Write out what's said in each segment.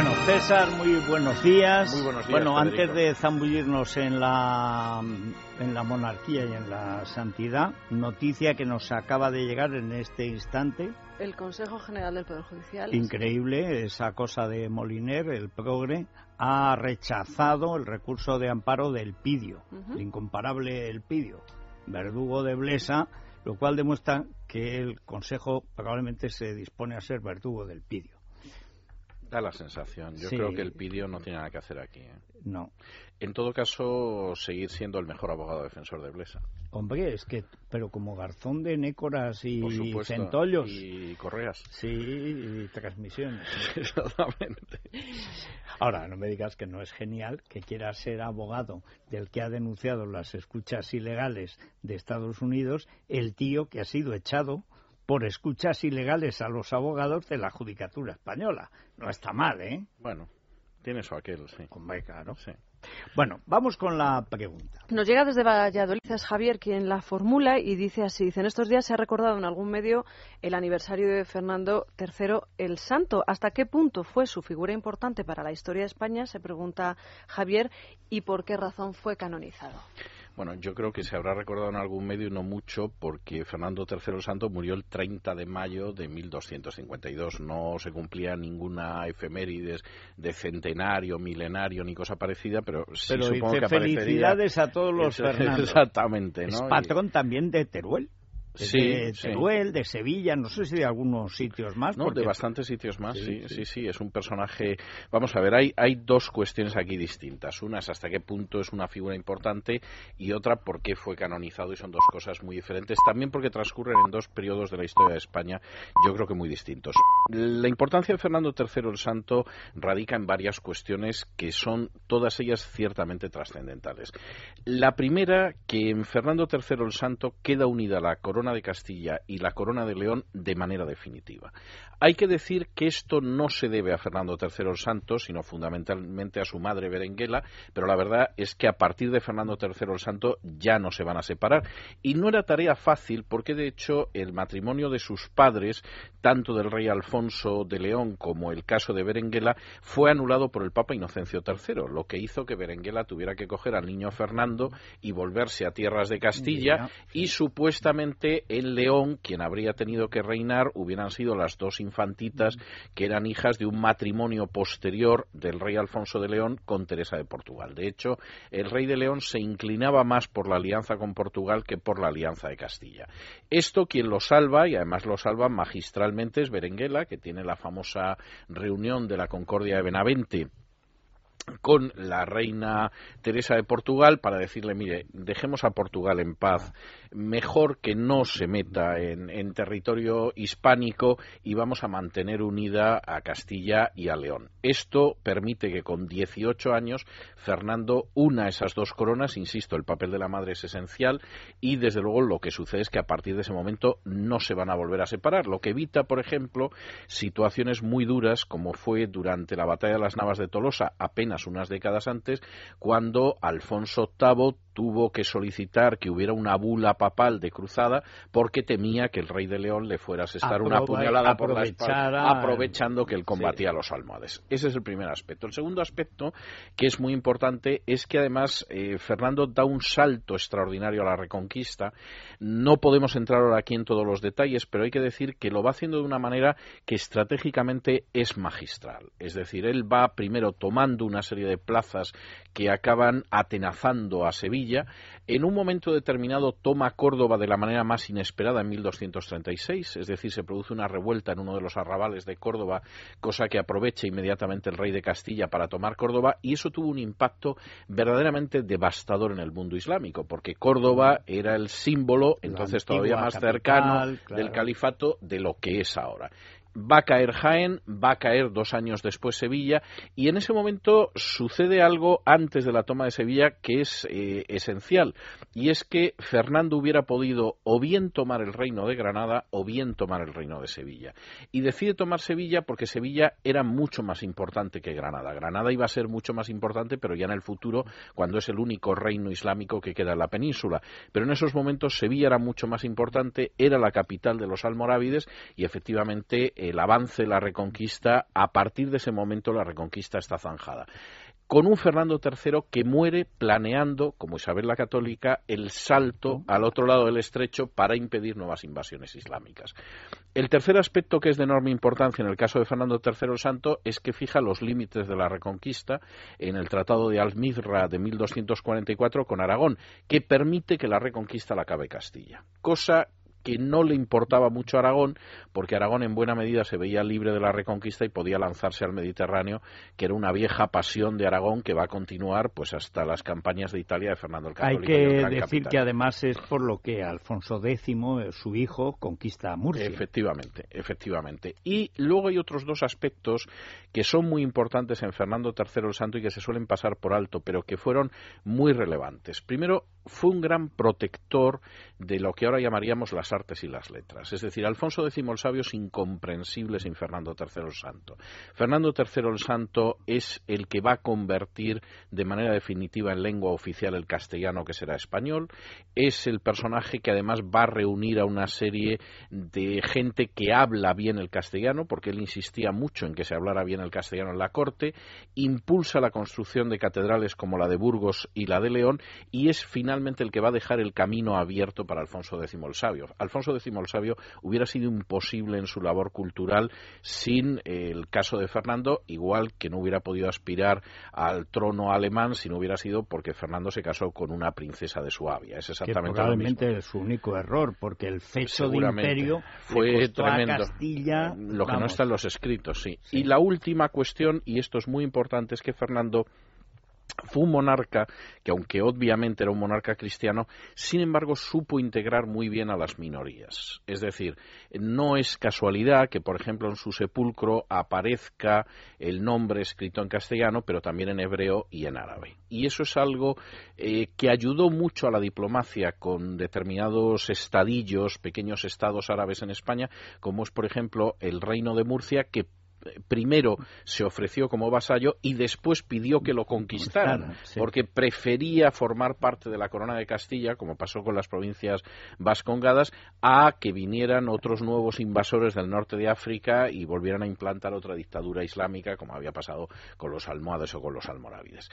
Bueno, César, muy buenos días. Muy buenos días, Bueno, Federico. antes de zambullirnos en la, en la monarquía y en la santidad, noticia que nos acaba de llegar en este instante. El Consejo General del Poder Judicial. Increíble, esa cosa de Moliner, el progre, ha rechazado el recurso de amparo del Pidio, el incomparable El Pidio, verdugo de Blesa, lo cual demuestra que el Consejo probablemente se dispone a ser verdugo del Pidio. Da la sensación. Yo Sí. creo que el Pidio no tiene nada que hacer aquí. ¿eh? No. En todo caso, seguir siendo el mejor abogado defensor de Blesa. Hombre, es que, pero como garzón de nécoras y supuesto. centollos. Y correas. Sí, y transmisiones. Exactamente. Ahora, no me digas que no es genial que quiera ser abogado del que ha denunciado las escuchas ilegales de Estados Unidos, el tío que ha sido echado por escuchas ilegales a los abogados de la Judicatura Española. No está mal, ¿eh? Bueno, tiene eso aquel, sí. Hombre, claro. Sí. Bueno, vamos con la pregunta. Nos llega desde Valladolid, es Javier quien la formula y dice así, dice, en estos días se ha recordado en algún medio el aniversario de Fernando III el Santo. ¿Hasta qué punto fue su figura importante para la historia de España? Se pregunta Javier y por qué razón fue canonizado. Bueno, yo creo que se habrá recordado en algún medio y no mucho porque Fernando III el Santo murió el 30 de mayo de 1252. No se cumplía ninguna efemérides de centenario, milenario ni cosa parecida, pero sí Pero supongo dice que aparecería... felicidades a todos los Fernandos. Exactamente, ¿no? Es patrón también de Teruel. Sí, de sí. Teruel, de Sevilla, no sé si de algunos sitios más. No, porque- de bastantes sitios más, Sí, sí, sí. sí, sí, es un personaje... Vamos a ver, hay, hay dos cuestiones aquí distintas. Una es hasta qué punto es una figura importante y otra por qué fue canonizado y son dos cosas muy diferentes. También porque transcurren en dos periodos de la historia de España, yo creo que muy distintos. La importancia de Fernando III el Santo radica en varias cuestiones que son todas ellas ciertamente trascendentales. La primera, que en Fernando III el Santo queda unida la corona de Castilla y la corona de León de manera definitiva. Hay que decir que esto no se debe a Fernando III el Santo, sino fundamentalmente a su madre Berenguela, pero la verdad es que a partir de Fernando III el Santo ya no se van a separar. Y no era tarea fácil porque, de hecho, el matrimonio de sus padres, tanto del rey Alfonso de León como el caso de Berenguela, fue anulado por el Papa Inocencio III, lo que hizo que Berenguela tuviera que coger al niño Fernando y volverse a tierras de Castilla y supuestamente en León quien habría tenido que reinar hubieran sido las dos infantitas que eran hijas de un matrimonio posterior del rey Alfonso de León con Teresa de Portugal. De hecho, el rey de León se inclinaba más por la alianza con Portugal que por la alianza de Castilla. Esto quien lo salva, y además lo salva magistralmente, es Berenguela, que tiene la famosa reunión de la Concordia de Benavente con la reina Teresa de Portugal para decirle, mire, dejemos a Portugal en paz, mejor que no se meta en, en territorio hispánico y vamos a mantener unida a Castilla y a León. Esto permite que con 18 años Fernando una esas dos coronas, insisto, el papel de la madre es esencial y desde luego lo que sucede es que a partir de ese momento no se van a volver a separar, lo que evita, por ejemplo, situaciones muy duras como fue durante la batalla de las Navas de Tolosa unas décadas antes, cuando Alfonso VIII tuvo que solicitar que hubiera una bula papal de cruzada porque temía que el rey de León le fuera a asestar una puñalada por la espalda, aprovechando que él combatía a los almohades. Ese es el primer aspecto. El segundo aspecto, que es muy importante, es que además eh, Fernando da un salto extraordinario a la reconquista. No podemos entrar ahora aquí en todos los detalles, pero hay que decir que lo va haciendo de una manera que estratégicamente es magistral. Es decir, él va primero tomando una serie de plazas que acaban atenazando a Sevilla. En un momento determinado toma Córdoba de la manera más inesperada en 1236, es decir, se produce una revuelta en uno de los arrabales de Córdoba, cosa que aprovecha inmediatamente el rey de Castilla para tomar Córdoba, y eso tuvo un impacto verdaderamente devastador en el mundo islámico, porque Córdoba era el símbolo, entonces todavía más capital, cercano claro. del califato de lo que es ahora va a caer Jaén, va a caer dos años después Sevilla, y en ese momento sucede algo antes de la toma de Sevilla que es eh, esencial, y es que Fernando hubiera podido o bien tomar el reino de Granada o bien tomar el reino de Sevilla. Y decide tomar Sevilla porque Sevilla era mucho más importante que Granada. Granada iba a ser mucho más importante, pero ya en el futuro, cuando es el único reino islámico que queda en la península. Pero en esos momentos Sevilla era mucho más importante, era la capital de los almorávides y efectivamente el avance, la reconquista, a partir de ese momento la reconquista está zanjada con un Fernando III que muere planeando, como Isabel la Católica, el salto al otro lado del estrecho para impedir nuevas invasiones islámicas. El tercer aspecto que es de enorme importancia en el caso de Fernando III el Santo es que fija los límites de la reconquista en el Tratado de Almizra de 1244 con Aragón, que permite que la reconquista la acabe Castilla, cosa que no le importaba mucho a Aragón, porque Aragón en buena medida se veía libre de la reconquista y podía lanzarse al Mediterráneo, que era una vieja pasión de Aragón que va a continuar pues hasta las campañas de Italia de Fernando el Católico. Hay que decir que además es por lo que Alfonso X, eh, su hijo, conquista Murcia. Efectivamente, efectivamente. Y luego hay otros dos aspectos que son muy importantes en Fernando III el Santo y que se suelen pasar por alto, pero que fueron muy relevantes. Primero, fue un gran protector de lo que ahora llamaríamos las artes y las letras. Es decir, Alfonso X el Sabio es incomprensible sin Fernando III el Santo. Fernando III el Santo es el que va a convertir de manera definitiva en lengua oficial el castellano que será español. Es el personaje que además va a reunir a una serie de gente que habla bien el castellano, porque él insistía mucho en que se hablara bien el castellano en la corte. Impulsa la construcción de catedrales como la de Burgos y la de León y es finalmente el que va a dejar el camino abierto para Alfonso X el Sabio. Alfonso X el Sabio hubiera sido imposible en su labor cultural sin el caso de Fernando, igual que no hubiera podido aspirar al trono alemán si no hubiera sido porque Fernando se casó con una princesa de Suabia. Es exactamente probablemente lo mismo. es su único error, porque el fecho de imperio fue tremendo. A Castilla, lo que vamos. no está en los escritos, sí. sí. Y la última cuestión, y esto es muy importante, es que Fernando fue un monarca que, aunque obviamente era un monarca cristiano, sin embargo supo integrar muy bien a las minorías. Es decir, no es casualidad que, por ejemplo, en su sepulcro aparezca el nombre escrito en castellano, pero también en hebreo y en árabe. Y eso es algo eh, que ayudó mucho a la diplomacia con determinados estadillos, pequeños estados árabes en España, como es, por ejemplo, el Reino de Murcia, que primero se ofreció como vasallo y después pidió que lo conquistaran, sí. porque prefería formar parte de la corona de Castilla, como pasó con las provincias vascongadas, a que vinieran otros nuevos invasores del norte de África y volvieran a implantar otra dictadura islámica, como había pasado con los almohades o con los almorávides.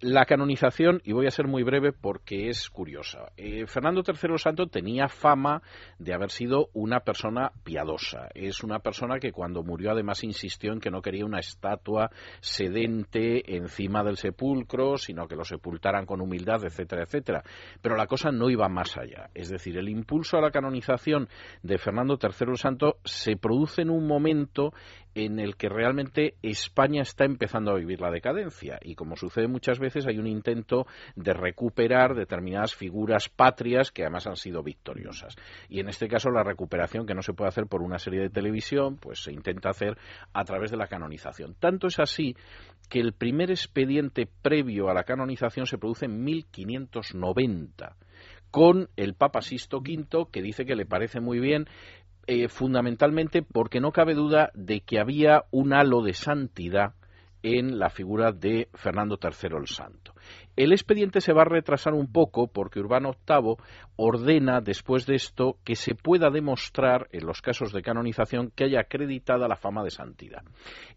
La canonización, y voy a ser muy breve porque es curiosa. Eh, Fernando III Santo tenía fama de haber sido una persona piadosa. Es una persona que cuando murió además insistió en que no quería una estatua sedente encima del sepulcro, sino que lo sepultaran con humildad, etcétera, etcétera. Pero la cosa no iba más allá. Es decir, el impulso a la canonización de Fernando III el Santo se produce en un momento en el que realmente España está empezando a vivir la decadencia y como sucede muchas veces hay un intento de recuperar determinadas figuras patrias que además han sido victoriosas y en este caso la recuperación que no se puede hacer por una serie de televisión pues se intenta hacer a través de la canonización. Tanto es así que el primer expediente previo a la canonización se produce en 1590 con el Papa Sisto V, que dice que le parece muy bien eh, fundamentalmente porque no cabe duda de que había un halo de santidad en la figura de Fernando III el Santo. El expediente se va a retrasar un poco porque Urbano VIII ordena después de esto que se pueda demostrar en los casos de canonización que haya acreditada la fama de santidad.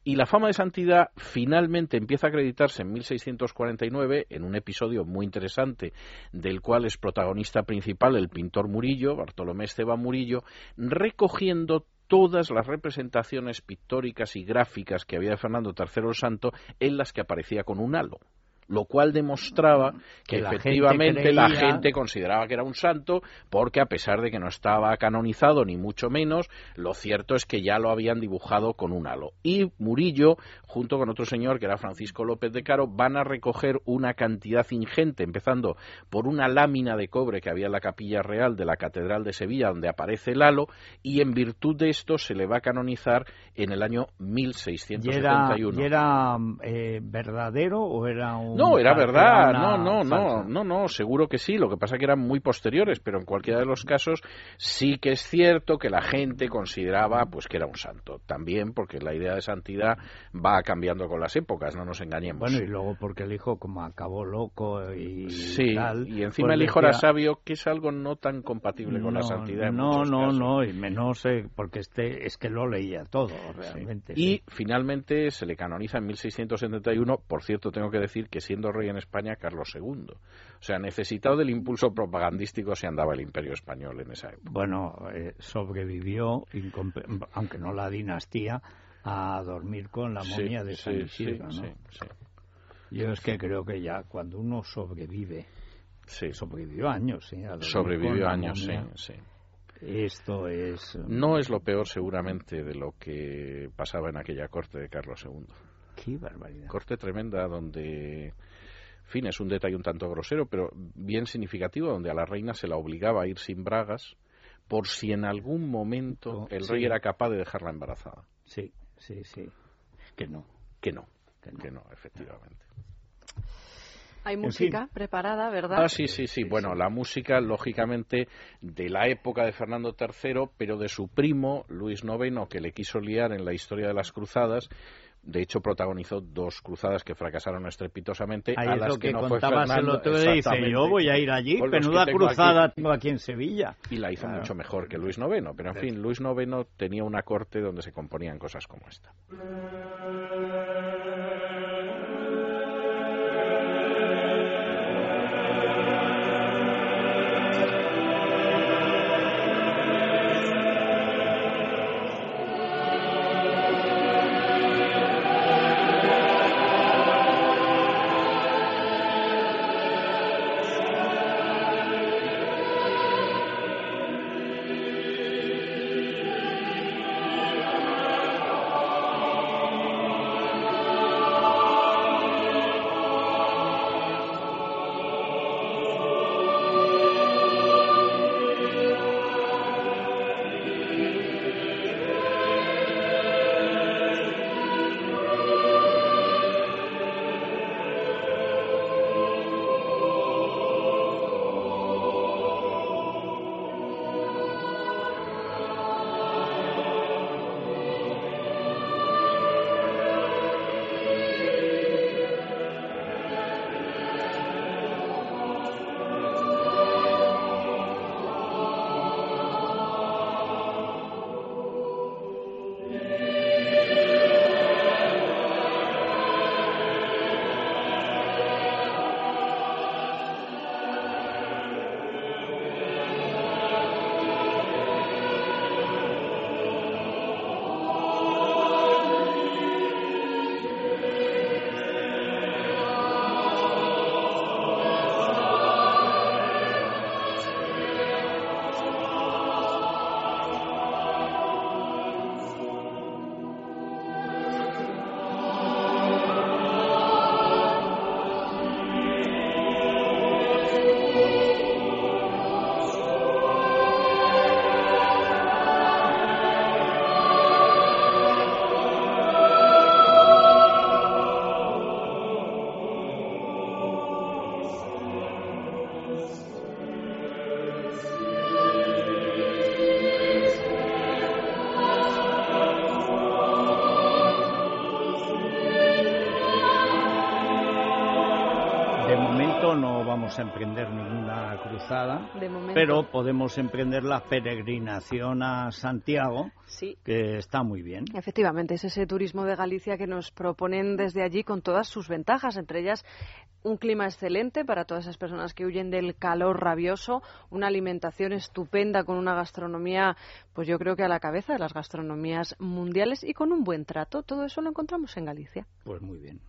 Y la fama de santidad finalmente empieza a acreditarse en 1649 en un episodio muy interesante del cual es protagonista principal el pintor Murillo, Bartolomé Esteban Murillo, recogiendo todas las representaciones pictóricas y gráficas que había de Fernando III el Santo en las que aparecía con un halo. Lo cual demostraba que, la efectivamente gente la gente consideraba que era un santo, porque a pesar de que no estaba canonizado ni mucho menos, lo cierto es que ya lo habían dibujado con un halo. Y Murillo, junto con otro señor que era Francisco López de Caro, van a recoger una cantidad ingente, empezando por una lámina de cobre que había en la capilla real de la Catedral de Sevilla, donde aparece el halo, y en virtud de esto se le va a canonizar en el año ¿Y era, 1671. y era, eh, verdadero o era un No, era verdad, no, no, no, no, no, seguro que sí, lo que pasa que eran muy posteriores, pero en cualquiera de los casos sí que es cierto que la gente consideraba pues que era un santo, también porque la idea de santidad va cambiando con las épocas, no nos engañemos. Bueno, y luego porque el hijo como acabó loco y sí, tal, y encima pues el hijo era sabio, que es algo no tan compatible con la santidad en No, no, casos. no, y menos eh, porque este es que lo leía todo realmente. Y sí. finalmente se le canoniza en 1671, por cierto tengo que decir que siendo rey en España Carlos II. O sea, necesitado del impulso propagandístico se andaba el imperio español en esa época. Bueno, eh, sobrevivió, aunque no la dinastía, a dormir con la Sí, momia de San sí, Isidro, sí, ¿no? sí, sí. Yo es que creo que ya cuando uno sobrevive, sobrevivió años, con sobrevivió años, sí. Esto es... No es lo peor seguramente de lo que pasaba en aquella corte de Carlos II. Qué barbaridad. Corte tremenda donde, en fin, es un detalle un tanto grosero, pero bien significativo, donde a la reina se la obligaba a ir sin bragas por si en algún momento el rey era capaz de dejarla embarazada. Sí, sí, sí. Que no. Que no, Que no. que no, efectivamente. Hay En música preparada, ¿verdad? Ah, sí, sí, sí. Bueno, la música, lógicamente, de la época de Fernando III, pero de su primo, Luis IX, que le quiso liar en la historia de las cruzadas. De hecho, protagonizó dos cruzadas que fracasaron estrepitosamente. Ahí a es las lo que, no fue contabas el Fernando. otro día. Dice, yo voy a ir allí, que menuda tengo cruzada aquí. tengo aquí en Sevilla. Y la hizo Claro. mucho mejor que Luis IX. Pero, en fin, Luis IX tenía una corte donde se componían cosas como esta. Vamos a emprender ninguna cruzada, pero podemos emprender la peregrinación a Santiago, Sí. que está muy bien. Efectivamente, es ese turismo de Galicia que nos proponen desde allí con todas sus ventajas, entre ellas un clima excelente para todas esas personas que huyen del calor rabioso, una alimentación estupenda con una gastronomía, pues yo creo que a la cabeza de las gastronomías mundiales y con un buen trato. Todo eso lo encontramos en Galicia. Pues muy bien.